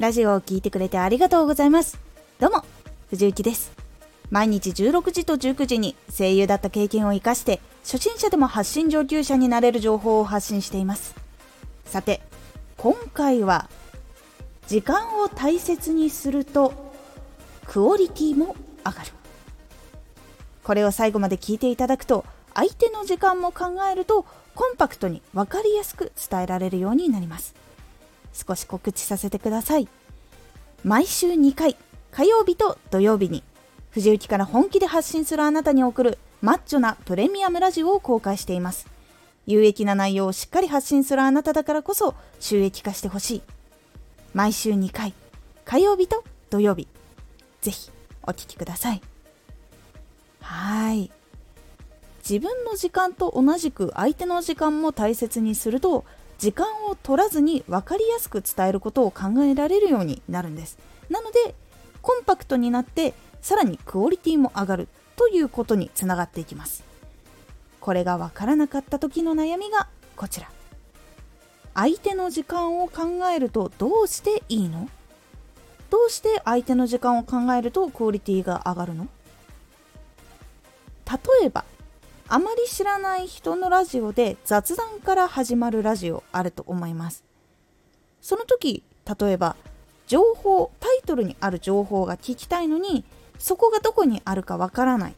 ラジオを聴いてくれてありがとうございます。どうも藤幸です。毎日16時と19時に声優だった経験を生かして初心者でも発信上級者になれる情報を発信しています。さて今回は時間を大切にするとクオリティも上がる。これを最後まで聞いていただくと相手の時間も考えるとコンパクトに分かりやすく伝えられるようになります。少し告知させてください。毎週2回火曜日と土曜日に藤雪から本気で発信するあなたに送るマッチョなプレミアムラジオを公開しています。有益な内容をしっかり発信するあなただからこそ収益化してほしい。毎週2回火曜日と土曜日。ぜひお聴きください。はい。自分の時間と同じく相手の時間も大切にすると時間を取らずに分かりやすく伝えることを考えられるようになるんです。なのでコンパクトになってさらにクオリティも上がるということにつながっていきます。これが分からなかった時の悩みがこちら。相手の時間を考えるとどうしていいの？どうして相手の時間を考えるとクオリティが上がるの？例えばあまり知らない人のラジオで雑談から始まるラジオあると思います。その時例えば情報タイトルにある情報が聞きたいのにそこがどこにあるかわからない。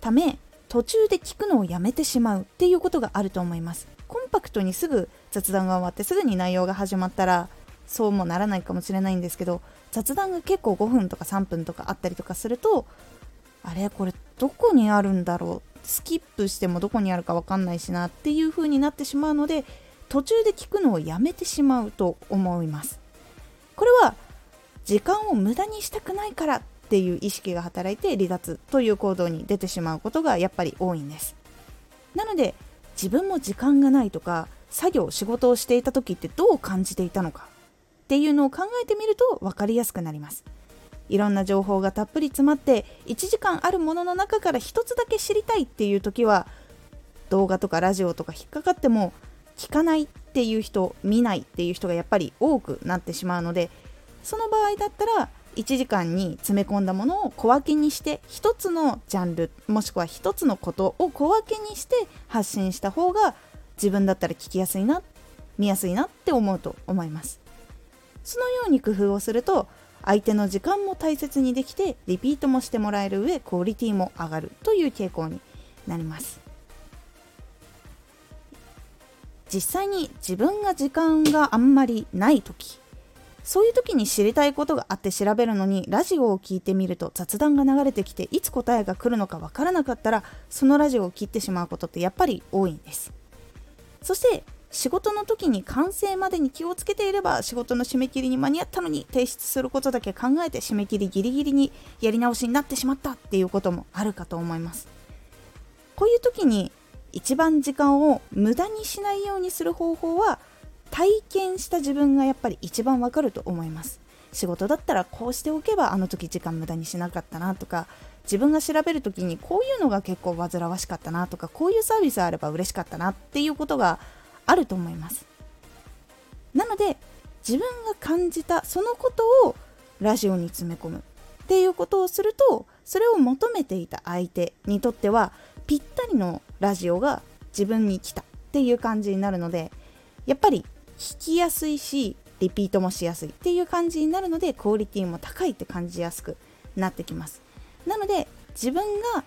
ため途中で聞くのをやめてしまうっていうことがあると思います。コンパクトにすぐ雑談が終わってすぐに内容が始まったらそうもならないかもしれないんですけど雑談が結構5分とか3分とかあったりとかするとあれこれどこにあるんだろうスキップしてもどこにあるか分かんないしなっていう風になってしまうので途中で聞くのをやめてしまうと思います。これは時間を無駄にしたくないからっていう意識が働いて離脱という行動に出てしまうことがやっぱり多いんです。なので自分も時間がないとか作業仕事をしていた時ってどう感じていたのかっていうのを考えてみると分かりやすくなります。いろんな情報がたっぷり詰まって1時間あるものの中から1つだけ知りたいっていう時は動画とかラジオとか引っかかっても聞かないっていう人見ないっていう人がやっぱり多くなってしまうのでその場合だったら1時間に詰め込んだものを小分けにして1つのジャンルもしくは1つのことを小分けにして発信した方が自分だったら聞きやすいな見やすいなって思うと思います。そのように工夫をすると相手の時間も大切にできてリピートもしてもらえる上クオリティも上がるという傾向になります。実際に自分が時間があんまりない時そういう時に知りたいことがあって調べるのにラジオを聞いてみると雑談が流れてきていつ答えが来るのかわからなかったらそのラジオを切ってしまうことってやっぱり多いんです。そして仕事の時に完成までに気をつけていれば仕事の締め切りに間に合ったのに提出することだけ考えて締め切りギリギリにやり直しになってしまったっていうこともあるかと思います。こういう時に一番時間を無駄にしないようにする方法は体験した自分がやっぱり一番わかると思います。仕事だったらこうしておけばあの時時間無駄にしなかったなとか自分が調べる時にこういうのが結構煩わしかったなとかこういうサービスあれば嬉しかったなっていうことがあると思います。なので自分が感じたそのことをラジオに詰め込む。っていうことをするとそれを求めていた相手にとってはぴったりのラジオが自分に来た。っていう感じになるのでやっぱり聞きやすいしリピートもしやすい。っていう感じになるのでクオリティも高いって感じやすくなってきます。なので自分が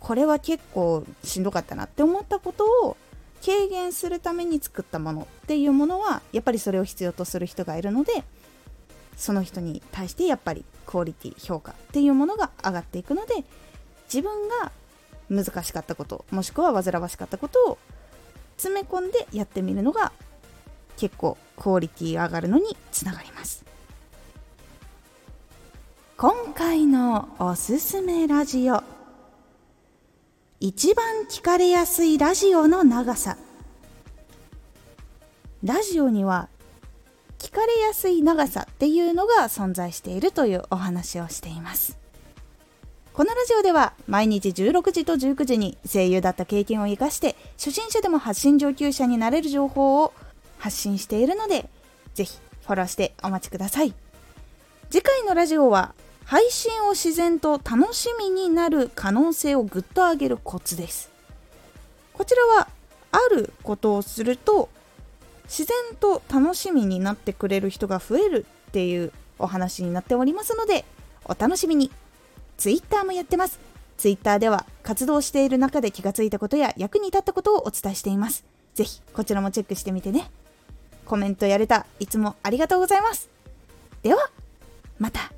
これは結構しんどかったなって思ったことを軽減するために作ったものっていうものはやっぱりそれを必要とする人がいるのでその人に対してやっぱりクオリティ評価っていうものが上がっていくので自分が難しかったこともしくは煩わしかったことを詰め込んでやってみるのが結構クオリティ上がるのにつながります。今回のおすすめラジオ。一番聞かれやすいラジオの長さ。ラジオには聞かれやすい長さっていうのが存在しているというお話をしています。このラジオでは毎日16時と19時に声優だった経験を生かして初心者でも発信上級者になれる情報を発信しているのでぜひフォローしてお待ちください。次回のラジオは配信を自然と楽しみになる可能性をぐっと上げるコツです。こちらはあることをすると自然と楽しみになってくれる人が増えるっていうお話になっておりますのでお楽しみに。Twitter もやってます。Twitter では活動している中で気がついたことや役に立ったことをお伝えしています。ぜひこちらもチェックしてみてね。コメントやれた。いつもありがとうございます。ではまた。